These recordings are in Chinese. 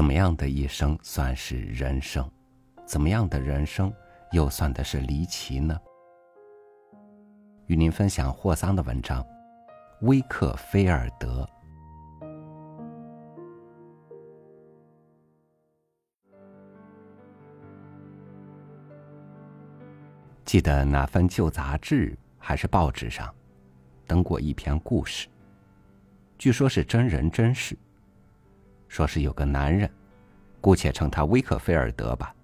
怎么样的一生算是人生？怎么样的人生又算的是离奇呢？与您分享霍桑的文章《威克菲尔德》。记得哪份旧杂志还是报纸上，登过一篇故事。据说是真人真事。说是有个男人，姑且称他威克菲尔德吧，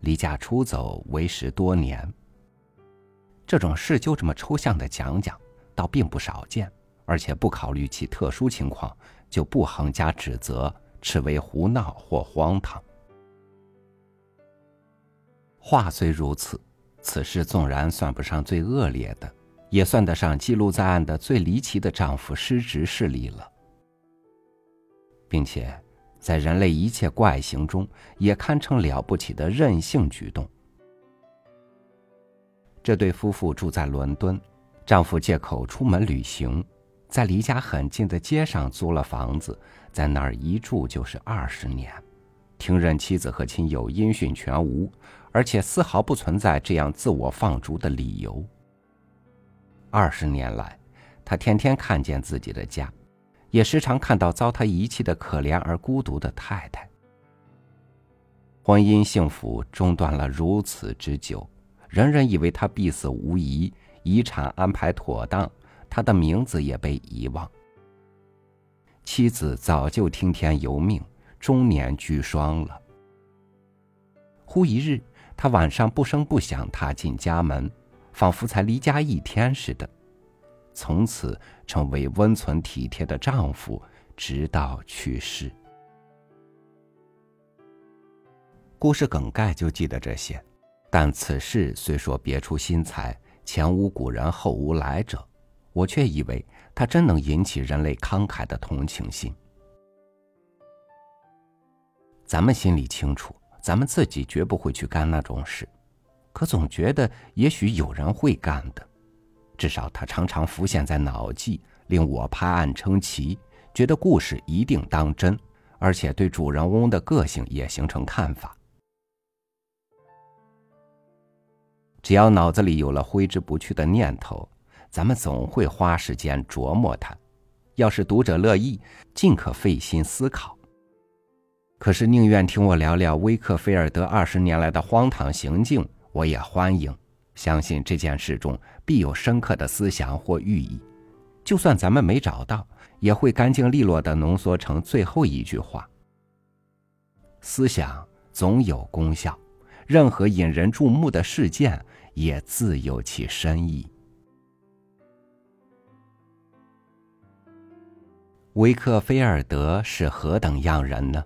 离家出走为时多年。这种事就这么抽象的讲讲，倒并不少见，而且不考虑其特殊情况，就不横加指责，斥为胡闹或荒唐。话虽如此。此事纵然算不上最恶劣的，也算得上记录在案的最离奇的丈夫失职事例了，并且，在人类一切怪行中，也堪称了不起的任性举动。这对夫妇住在伦敦，丈夫借口出门旅行，在离家很近的街上租了房子，在那儿一住就是二十年，听任妻子和亲友音讯全无。而且丝毫不存在这样自我放逐的理由。二十年来，他天天看见自己的家，也时常看到遭他遗弃的可怜而孤独的太太。婚姻幸福中断了如此之久，人人以为他必死无疑，遗产安排妥当，他的名字也被遗忘。妻子早就听天由命，中年居孀了。忽一日。他晚上不声不响踏进家门，仿佛才离家一天似的，从此成为温存体贴的丈夫，直到去世。故事梗概就记得这些，但此事虽说别出心裁，前无古人后无来者，我却以为它真能引起人类慷慨的同情心。咱们心里清楚。咱们自己绝不会去干那种事，可总觉得也许有人会干的，至少他常常浮现在脑际，令我拍案称奇，觉得故事一定当真，而且对主人翁的个性也形成看法。只要脑子里有了挥之不去的念头，咱们总会花时间琢磨它。要是读者乐意，尽可费心思考。可是宁愿听我聊聊威克菲尔德二十年来的荒唐行径，我也欢迎。相信这件事中必有深刻的思想或寓意，就算咱们没找到，也会干净利落的浓缩成最后一句话：思想总有功效，任何引人注目的事件也自有其深意。维克菲尔德是何等样人呢？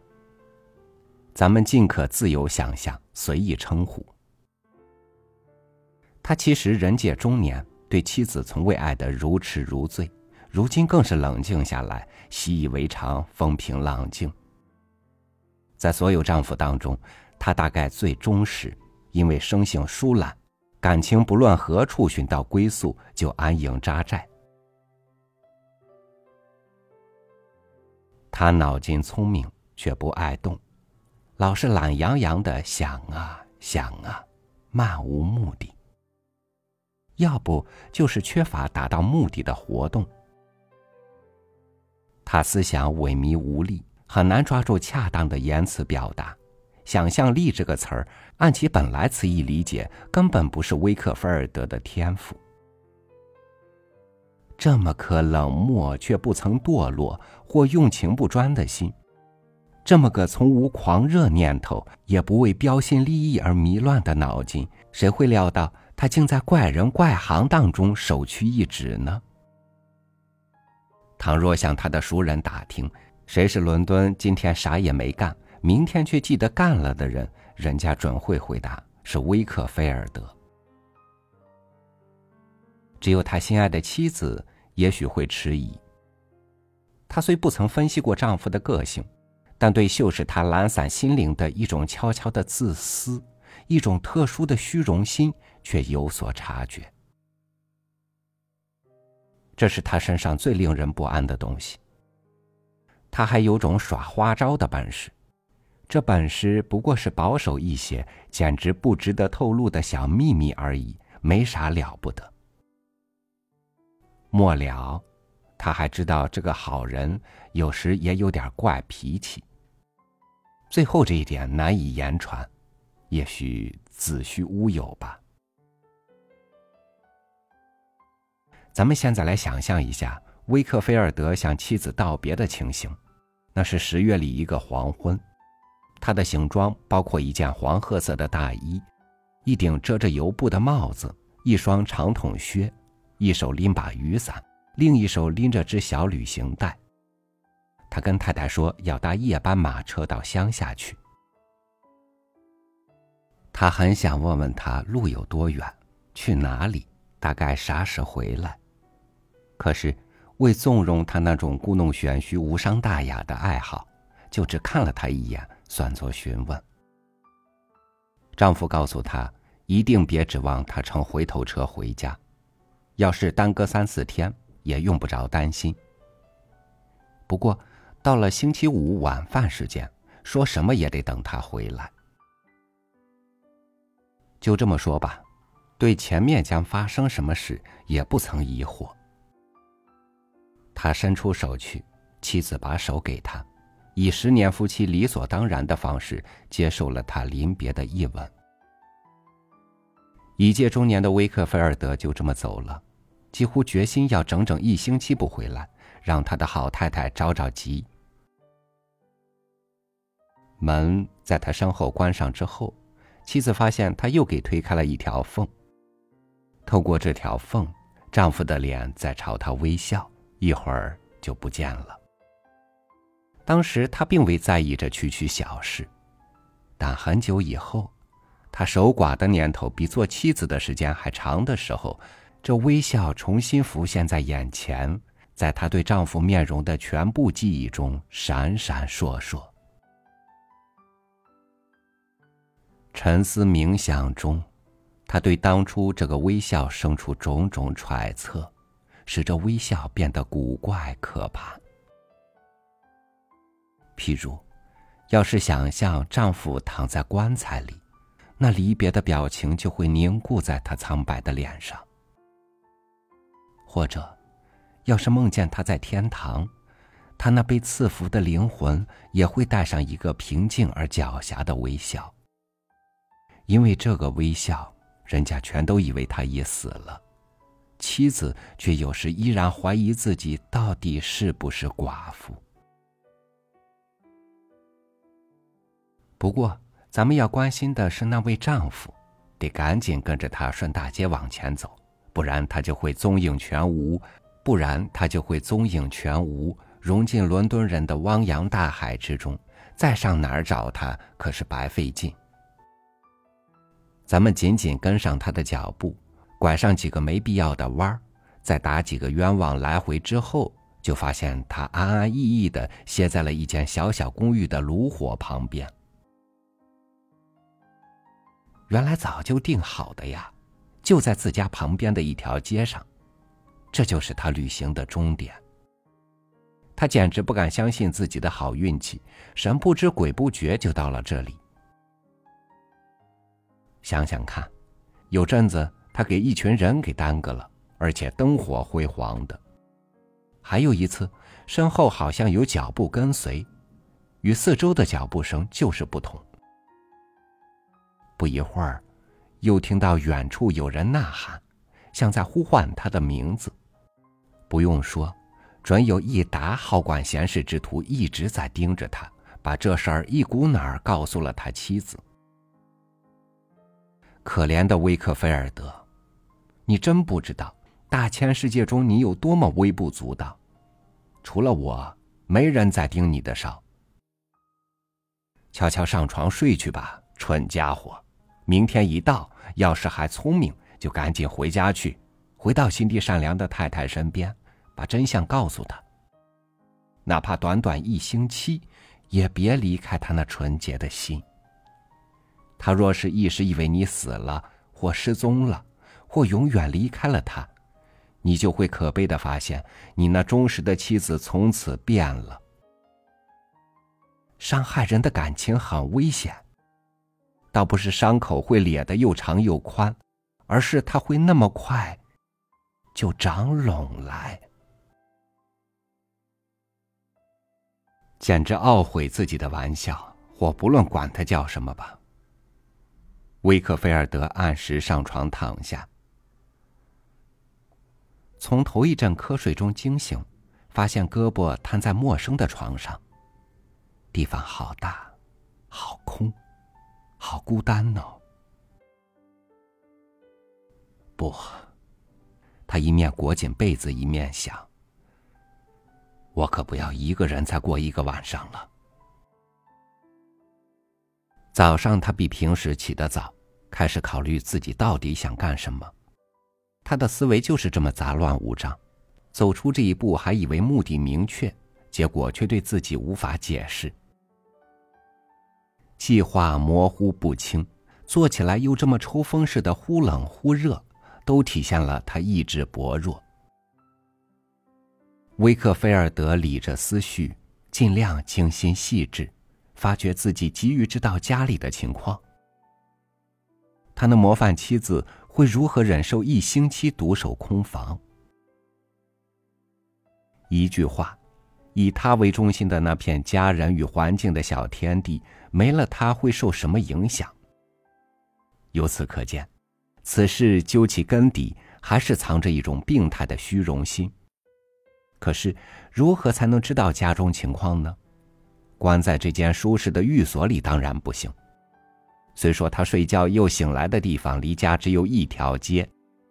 咱们尽可自由想象，随意称呼。他其实人届中年，对妻子从未爱得如痴如醉，如今更是冷静下来，习以为常，风平浪静。在所有丈夫当中，他大概最忠实，因为生性疏懒，感情不论何处寻到归宿，就安营扎寨。他脑筋聪明，却不爱动。老是懒洋洋的想啊想啊，漫无目的。要不就是缺乏达到目的的活动。他思想萎靡无力，很难抓住恰当的言辞表达。想象力这个词儿，按其本来词义理解，根本不是威克菲尔德的天赋。这么颗冷漠却不曾堕落或用情不专的心。这么个从无狂热念头，也不为标新立异而迷乱的脑筋，谁会料到他竟在怪人怪行当中首屈一指呢？倘若向他的熟人打听，谁是伦敦今天啥也没干，明天却记得干了的人，人家准会回答是威克菲尔德。只有他心爱的妻子也许会迟疑。她虽不曾分析过丈夫的个性。但对秀使他懒散心灵的一种悄悄的自私，一种特殊的虚荣心，却有所察觉。这是他身上最令人不安的东西。他还有种耍花招的本事，这本事不过是保守一些、简直不值得透露的小秘密而已，没啥了不得。末了，他还知道这个好人有时也有点怪脾气。最后这一点难以言传，也许子虚乌有吧。咱们现在来想象一下威克菲尔德向妻子道别的情形，那是十月里一个黄昏，他的行装包括一件黄褐色的大衣，一顶遮着油布的帽子，一双长筒靴，一手拎把雨伞，另一手拎着只小旅行袋。他跟太太说要搭夜班马车到乡下去，他很想问问他路有多远，去哪里，大概啥时回来。可是，为纵容他那种故弄玄虚、无伤大雅的爱好，就只看了他一眼，算作询问。丈夫告诉她，一定别指望他乘回头车回家，要是耽搁三四天，也用不着担心。不过，到了星期五晚饭时间，说什么也得等他回来。就这么说吧，对前面将发生什么事也不曾疑惑。他伸出手去，妻子把手给他，以十年夫妻理所当然的方式接受了他临别的一吻。已届中年的威克菲尔德就这么走了，几乎决心要整整一星期不回来，让他的好太太着着急。门在他身后关上之后，妻子发现他又给推开了一条缝。透过这条缝，丈夫的脸在朝她微笑。一会儿就不见了。当时他并未在意这区区小事，但很久以后，他守寡的年头比做妻子的时间还长的时候，这微笑重新浮现在眼前，在她对丈夫面容的全部记忆中闪闪烁烁。沉思冥想中，他对当初这个微笑生出种种揣测。使这微笑变得古怪可怕。譬如，要是想象丈夫躺在棺材里，那离别的表情就会凝固在他苍白的脸上；或者，要是梦见他在天堂，他那被赐福的灵魂也会带上一个平静而狡黠的微笑，因为这个微笑，人家全都以为他已死了。妻子却有时依然怀疑自己到底是不是寡妇。不过，咱们要关心的是那位丈夫，得赶紧跟着他顺大街往前走，不然他就会踪影全无；不然他就会踪影全无，融进伦敦人的汪洋大海之中，再上哪儿找他可是白费劲。咱们紧紧跟上他的脚步。拐上几个没必要的弯儿，再打几个冤枉来回之后，就发现他安安逸逸的歇在了一间小小公寓的炉火旁边。原来早就定好的呀，就在自家旁边的一条街上，这就是他旅行的终点。他简直不敢相信自己的好运气，神不知鬼不觉就到了这里。想想看，有阵子。他给一群人给耽搁了，而且灯火辉煌的。还有一次，身后好像有脚步跟随，与四周的脚步声就是不同。不一会儿，又听到远处有人呐喊，像在呼唤他的名字。不用说，准有一达好管闲事之徒一直在盯着他，把这事儿一股脑儿告诉了他妻子。可怜的威克菲尔德。你真不知道，大千世界中你有多么微不足道，除了我，没人再盯你的梢。悄悄上床睡去吧，蠢家伙！明天一到，要是还聪明，就赶紧回家去，回到心地善良的太太身边，把真相告诉她。哪怕短短一星期，也别离开他那纯洁的心。他若是一时以为你死了或失踪了，或永远离开了他，你就会可悲的发现，你那忠实的妻子从此变了。伤害人的感情很危险。倒不是伤口会裂得又长又宽，而是它会那么快就长拢来。简直懊悔自己的玩笑，我不论管他叫什么吧。威克菲尔德按时上床躺下，从头一阵瞌睡中惊醒，发现胳膊瘫在陌生的床上。地方好大，好空，好孤单哦。不，他一面裹紧被子，一面想。我可不要一个人再过一个晚上了。早上，他比平时起得早，开始考虑自己到底想干什么。他的思维就是这么杂乱无章，走出这一步还以为目的明确，结果却对自己无法解释。计划模糊不清，做起来又这么抽风似的忽冷忽热，都体现了他意志薄弱。威克菲尔德理着思绪，尽量精心细致，发觉自己急于知道家里的情况。他那模范妻子会如何忍受一星期独守空房？一句话，以他为中心的那片家人与环境的小天地，没了他会受什么影响？由此可见，此事究其根底，还是藏着一种病态的虚荣心。可是，如何才能知道家中情况呢？关在这间舒适的寓所里当然不行。虽说他睡觉又醒来的地方离家只有一条街，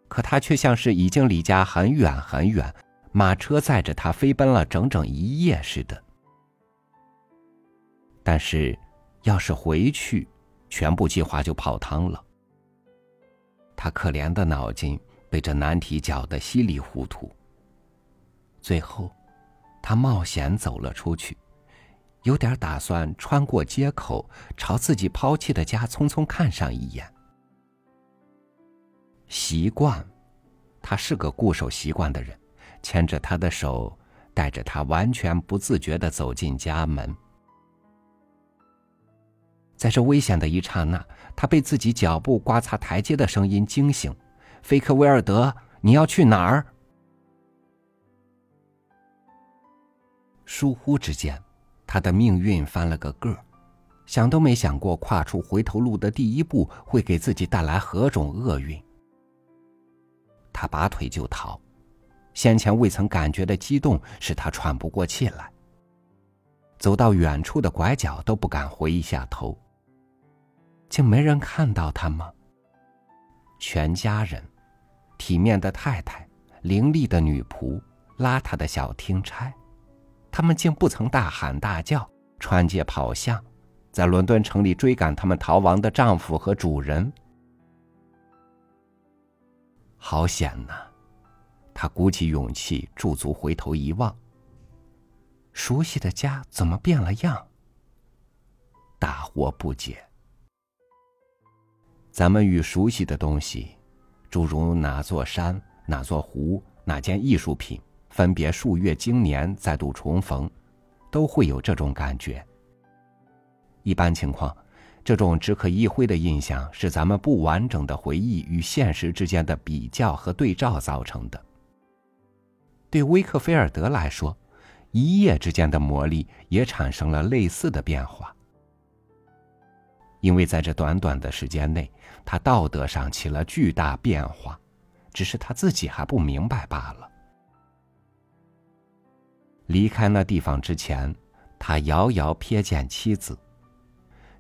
可他却像是已经离家很远很远，马车载着他飞奔了整整一夜似的。但是，要是回去，全部计划就泡汤了。他可怜的脑筋被这难题搅得稀里糊涂。最后，他冒险走了出去，有点打算穿过街口，朝自己抛弃的家匆匆看上一眼。习惯，他是个固守习惯的人，牵着他的手，带着他完全不自觉的走进家门。在这危险的一刹那，他被自己脚步刮擦台阶的声音惊醒：“菲克威尔德，你要去哪儿？”疏忽之间，他的命运翻了个个儿，想都没想过跨出回头路的第一步会给自己带来何种厄运。他拔腿就逃，先前未曾感觉的激动使他喘不过气来。走到远处的拐角都不敢回一下头。竟没人看到他吗？全家人，体面的太太，伶俐的女仆，邋遢的小听差。他们竟不曾大喊大叫、穿街跑巷，在伦敦城里追赶他们逃亡的丈夫和主人。好险呐！他鼓起勇气驻足回头一望，熟悉的家怎么变了样？大惑不解。咱们与熟悉的东西，诸如哪座山、哪座湖、哪件艺术品。分别数月经年，再度重逢，都会有这种感觉。一般情况，这种只可意会的印象是咱们不完整的回忆与现实之间的比较和对照造成的。对威克菲尔德来说，一夜之间的魔力也产生了类似的变化，因为在这短短的时间内，他道德上起了巨大变化，只是他自己还不明白罢了。离开那地方之前，他遥遥瞥见妻子。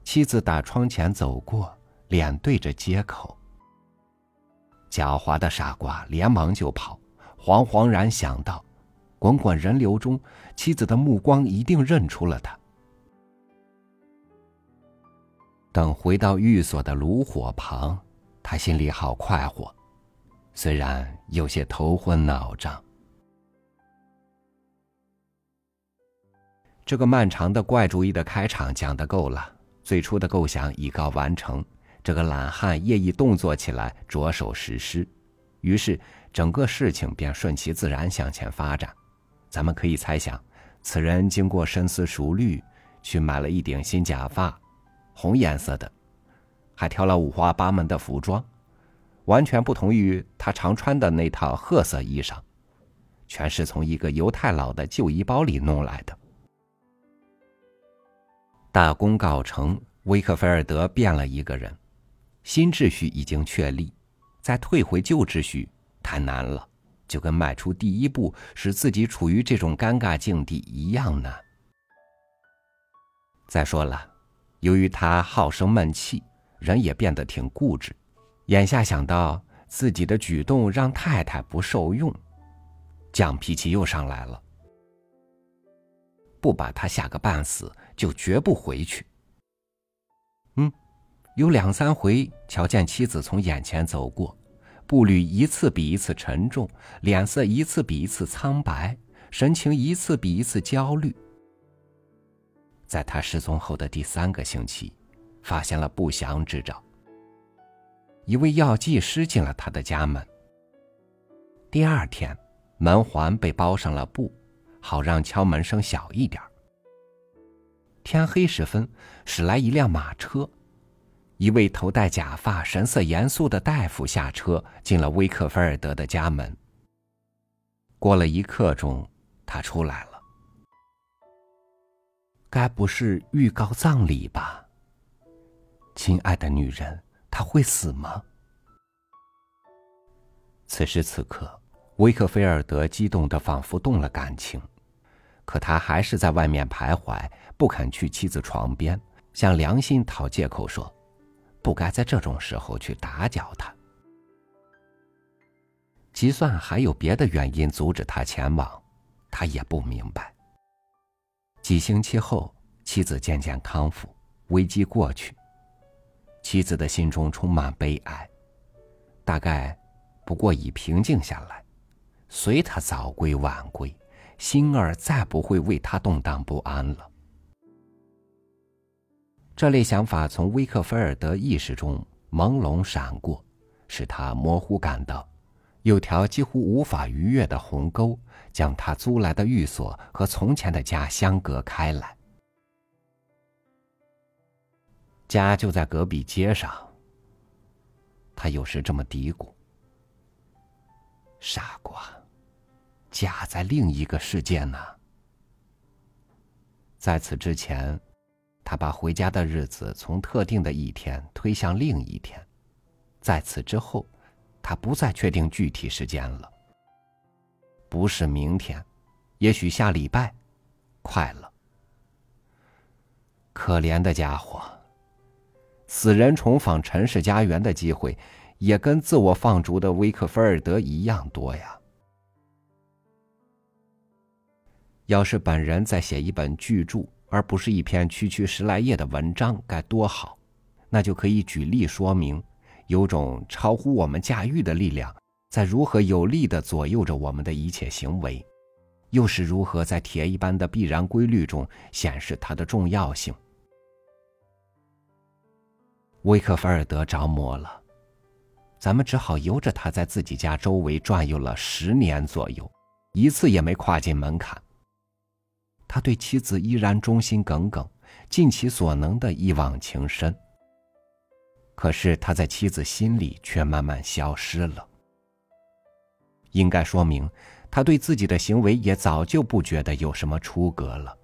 妻子打窗前走过，脸对着街口。狡猾的傻瓜连忙就跑，惶惶然想到，滚滚人流中，妻子的目光一定认出了他。等回到寓所的炉火旁，他心里好快活，虽然有些头昏脑胀。这个漫长的怪主意的开场讲的够了，最初的构想已告完成，这个懒汉业已动作起来，着手实施，于是整个事情便顺其自然向前发展。咱们可以猜想，此人经过深思熟虑，去买了一顶新假发，红颜色的，还挑了五花八门的服装，完全不同于他常穿的那套褐色衣裳，全是从一个犹太佬的旧衣包里弄来的。大功告成，威克菲尔德变了一个人，新秩序已经确立，再退回旧秩序太难了，就跟迈出第一步使自己处于这种尴尬境地一样难。再说了，由于他好生闷气，人也变得挺固执。眼下想到自己的举动让太太不受用，犟脾气又上来了。不把他吓个半死，就绝不回去。嗯，有两三回瞧见妻子从眼前走过，步履一次比一次沉重，脸色一次比一次苍白，神情一次比一次焦虑。在他失踪后的第三个星期，发现了不祥之兆。一位药剂师进了他的家门。第二天，门环被包上了布，好让敲门声小一点。天黑时分，驶来一辆马车，一位头戴假发、神色严肃的大夫下车，进了威克菲尔德的家门。过了一刻钟，他出来了。该不是预告葬礼吧？亲爱的女人，她会死吗？此时此刻，威克菲尔德激动的仿佛动了感情，可他还是在外面徘徊，不肯去妻子床边，向良心讨借口说，不该在这种时候去打搅他。就算还有别的原因阻止他前往，他也不明白。几星期后，妻子渐渐康复，危机过去。妻子的心中充满悲哀，大概不过已平静下来，随他早归晚归，心儿再不会为他动荡不安了。这类想法从威克菲尔德意识中朦胧闪过，使他模糊感到。有条几乎无法逾越的鸿沟，将他租来的寓所和从前的家相隔开来。家就在隔壁街上。他有时这么嘀咕：“傻瓜，家在另一个世界呢。”在此之前，他把回家的日子从特定的一天推向另一天；在此之后。他不再确定具体时间了。不是明天，也许下礼拜，快了。可怜的家伙，死人重访尘世家园的机会，也跟自我放逐的威克菲尔德一样多呀。要是本人在写一本巨著，而不是一篇区区十来页的文章，该多好！那就可以举例说明。有种超乎我们驾驭的力量，在如何有力的左右着我们的一切行为，又是如何在铁一般的必然规律中显示它的重要性？威克菲尔德着魔了，咱们只好由着他在自己家周围转悠了十年左右，一次也没跨进门槛。他对妻子依然忠心耿耿，尽其所能的一往情深。可是他在妻子心里却慢慢消失了。应该说明，他对自己的行为也早就不觉得有什么出格了。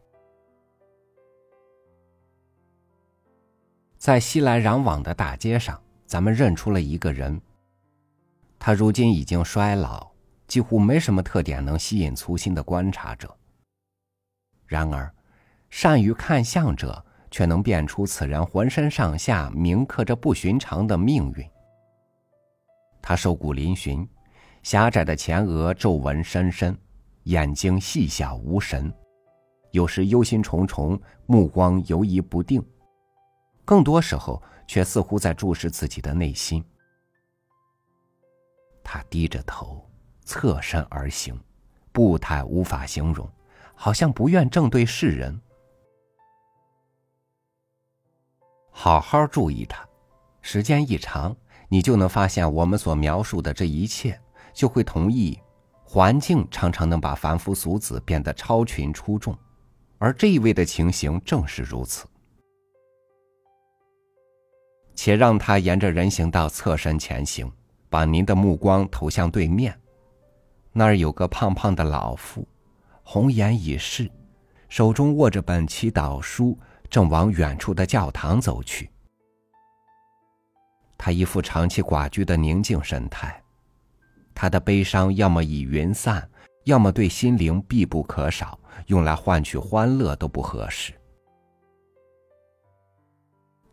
在熙来攘往的大街上，咱们认出了一个人。他如今已经衰老，几乎没什么特点能吸引粗心的观察者。然而，善于看相者。却能辨出此人浑身上下铭刻着不寻常的命运。他瘦骨嶙峋，狭窄的前额皱纹深深，眼睛细小无神，有时忧心忡忡，目光游移不定，更多时候却似乎在注视自己的内心。他低着头，侧身而行，步态无法形容，好像不愿正对世人。好好注意他，时间一长，你就能发现我们所描述的这一切，就会同意，环境常常能把凡夫俗子变得超群出众，而这一位的情形正是如此。且让他沿着人行道侧身前行，把您的目光投向对面，那儿有个胖胖的老妇，红颜已逝，手中握着本祈祷书，正往远处的教堂走去。他一副长期寡居的宁静神态，他的悲伤要么已云散，要么对心灵必不可少，用来换取欢乐都不合适。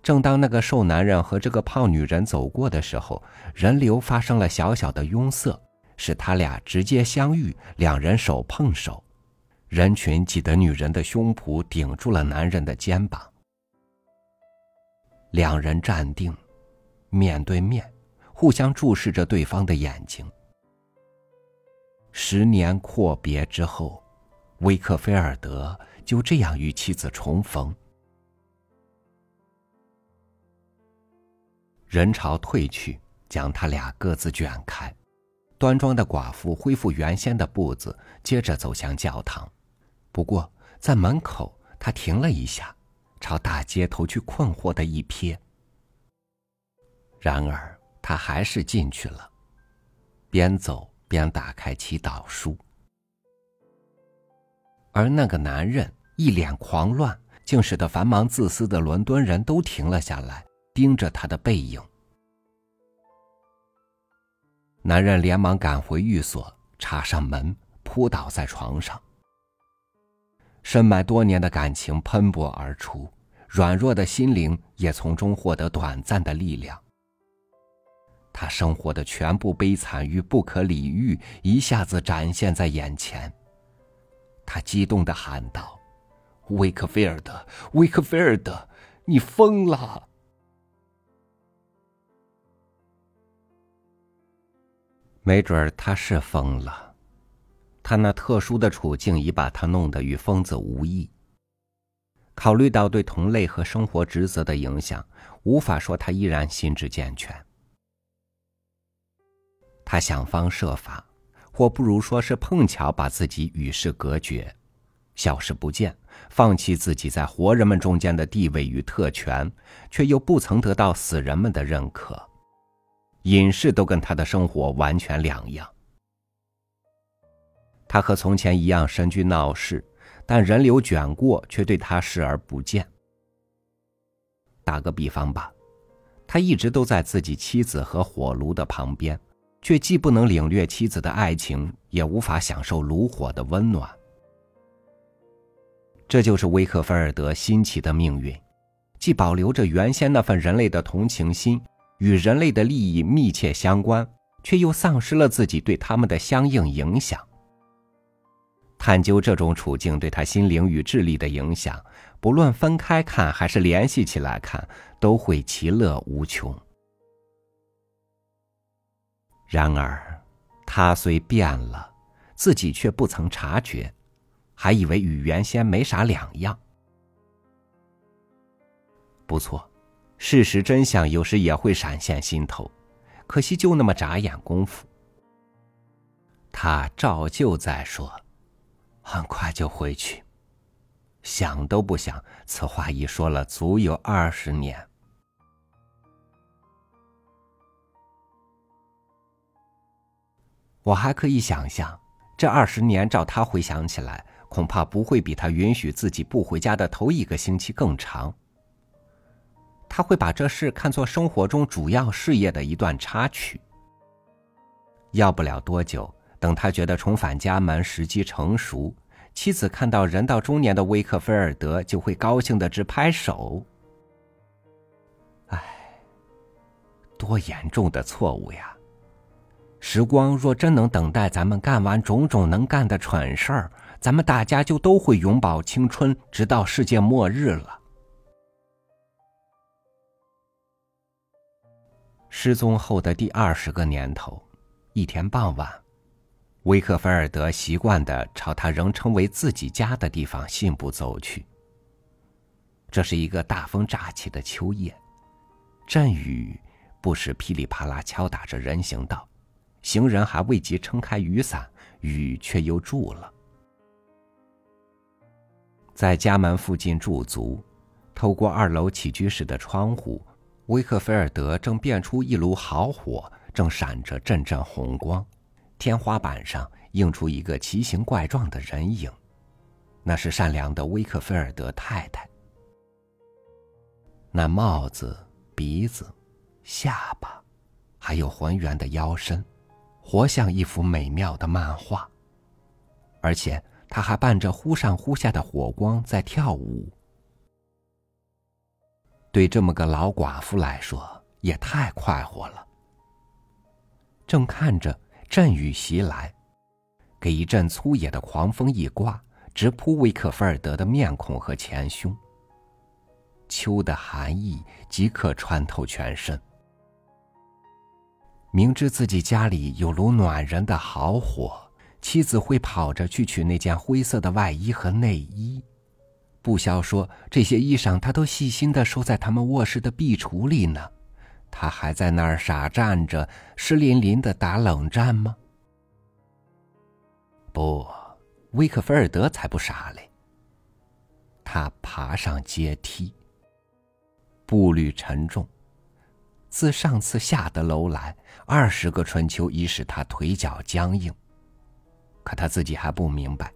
正当那个瘦男人和这个胖女人走过的时候，人流发生了小小的拥塞，使他俩直接相遇，两人手碰手，人群挤得女人的胸脯顶住了男人的肩膀，两人站定，面对面，互相注视着对方的眼睛。十年阔别之后，威克菲尔德就这样与妻子重逢。人潮退去，将他俩各自卷开。端庄的寡妇恢复原先的步子，接着走向教堂。不过在门口，他停了一下，朝大街投去困惑的一瞥。然而他还是进去了，边走边打开祈祷书。而那个男人一脸狂乱，竟使得繁忙自私的伦敦人都停了下来。盯着他的背影，男人连忙赶回寓所，插上门，扑倒在床上。深埋多年的感情喷薄而出，软弱的心灵也从中获得短暂的力量。他生活的全部悲惨与不可理喻一下子展现在眼前。他激动的喊道：“威克菲尔德，威克菲尔德，你疯了！”没准儿他是疯了，他那特殊的处境已把他弄得与疯子无异。考虑到对同类和生活职责的影响，无法说他依然心智健全。他想方设法，或不如说是碰巧把自己与世隔绝，消失不见，放弃自己在活人们中间的地位与特权，却又不曾得到死人们的认可。隐士都跟他的生活完全两样。他和从前一样身居闹市，但人流卷过，却对他视而不见。打个比方吧，他一直都在自己妻子和火炉的旁边，却既不能领略妻子的爱情，也无法享受炉火的温暖。这就是威克菲尔德新奇的命运，既保留着原先那份人类的同情心。与人类的利益密切相关，却又丧失了自己对他们的相应影响。探究这种处境对他心灵与智力的影响，不论分开看还是联系起来看，都会其乐无穷。然而，他虽变了，自己却不曾察觉，还以为与原先没啥两样。不错。事实真相有时也会闪现心头，可惜就那么眨眼功夫。他照旧在说：“很快就回去。”想都不想，此话已说了足有二十年。我还可以想象，这二十年照他回想起来，恐怕不会比他允许自己不回家的头一个星期更长。他会把这事看作生活中主要事业的一段插曲。要不了多久，等他觉得重返家门时机成熟，妻子看到人到中年的威克菲尔德，就会高兴的直拍手。唉，多严重的错误呀！时光若真能等待咱们干完种种能干的蠢事儿，咱们大家就都会永葆青春，直到世界末日了。失踪后的第二十个年头，一天傍晚，威克菲尔德习惯的朝他仍称为自己家的地方信步走去。这是一个大风乍起的秋夜，阵雨不时噼里啪啦敲打着人行道，行人还未及撑开雨伞，雨却又住了。在家门附近驻足，透过二楼起居室的窗户，威克菲尔德正变出一炉好火，正闪着阵阵红光。天花板上映出一个奇形怪状的人影，那是善良的威克菲尔德太太。那帽子、鼻子、下巴，还有浑圆的腰身，活像一幅美妙的漫画。而且，他还伴着忽上忽下的火光在跳舞。对这么个老寡妇来说，也太快活了。正看着阵雨袭来，给一阵粗野的狂风一刮，直扑维克菲尔德的面孔和前胸。秋的寒意即刻穿透全身。明知自己家里有炉暖人的好火，妻子会跑着去取那件灰色的外衣和内衣。不消说这些衣裳，他都细心的收在他们卧室的壁橱里呢。他还在那儿傻站着，湿淋淋的打冷战吗？不，威克菲尔德才不傻嘞。他爬上阶梯。步履沉重。自上次下得楼来，二十个春秋已使他腿脚僵硬。可他自己还不明白。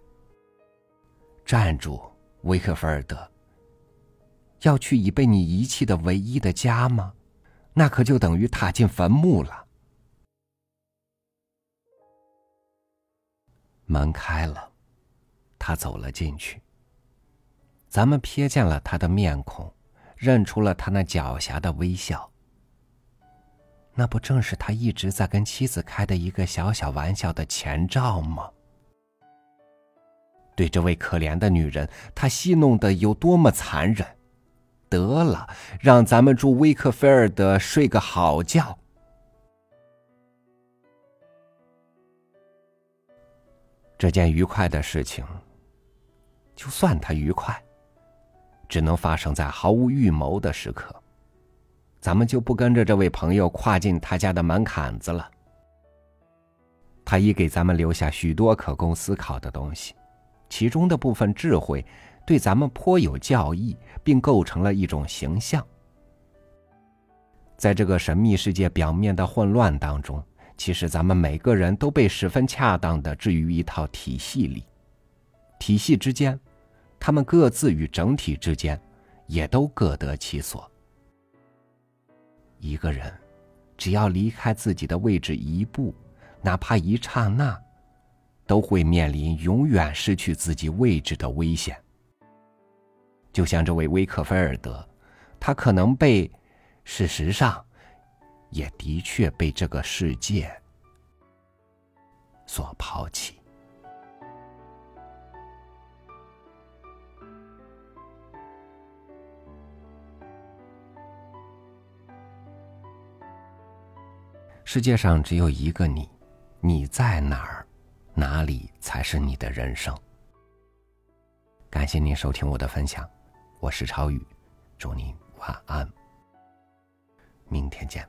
站住，维克菲尔德。要去已被你遗弃的唯一的家吗？那可就等于踏进坟墓了。门开了，他走了进去。咱们瞥见了他的面孔。认出了他那狡黠的微笑，那不正是他一直在跟妻子开的一个小小玩笑的前兆吗？对这位可怜的女人，他戏弄的有多么残忍！得了，让咱们住威克菲尔德睡个好觉。这件愉快的事情，就算他愉快。只能发生在毫无预谋的时刻。咱们就不跟着这位朋友跨进他家的门槛子了。他已给咱们留下许多可供思考的东西，其中的部分智慧对咱们颇有教益，并构成了一种形象。在这个神秘世界表面的混乱当中，其实咱们每个人都被十分恰当的置于一套体系里，体系之间。他们各自与整体之间，也都各得其所。一个人，只要离开自己的位置一步，哪怕一刹那，都会面临永远失去自己位置的危险。就像这位威克菲尔德，他可能被，事实上，也的确被这个世界所抛弃。世界上只有一个你，你在哪儿，哪里才是你的人生。感谢您收听我的分享，我是超宇，祝您晚安，明天见。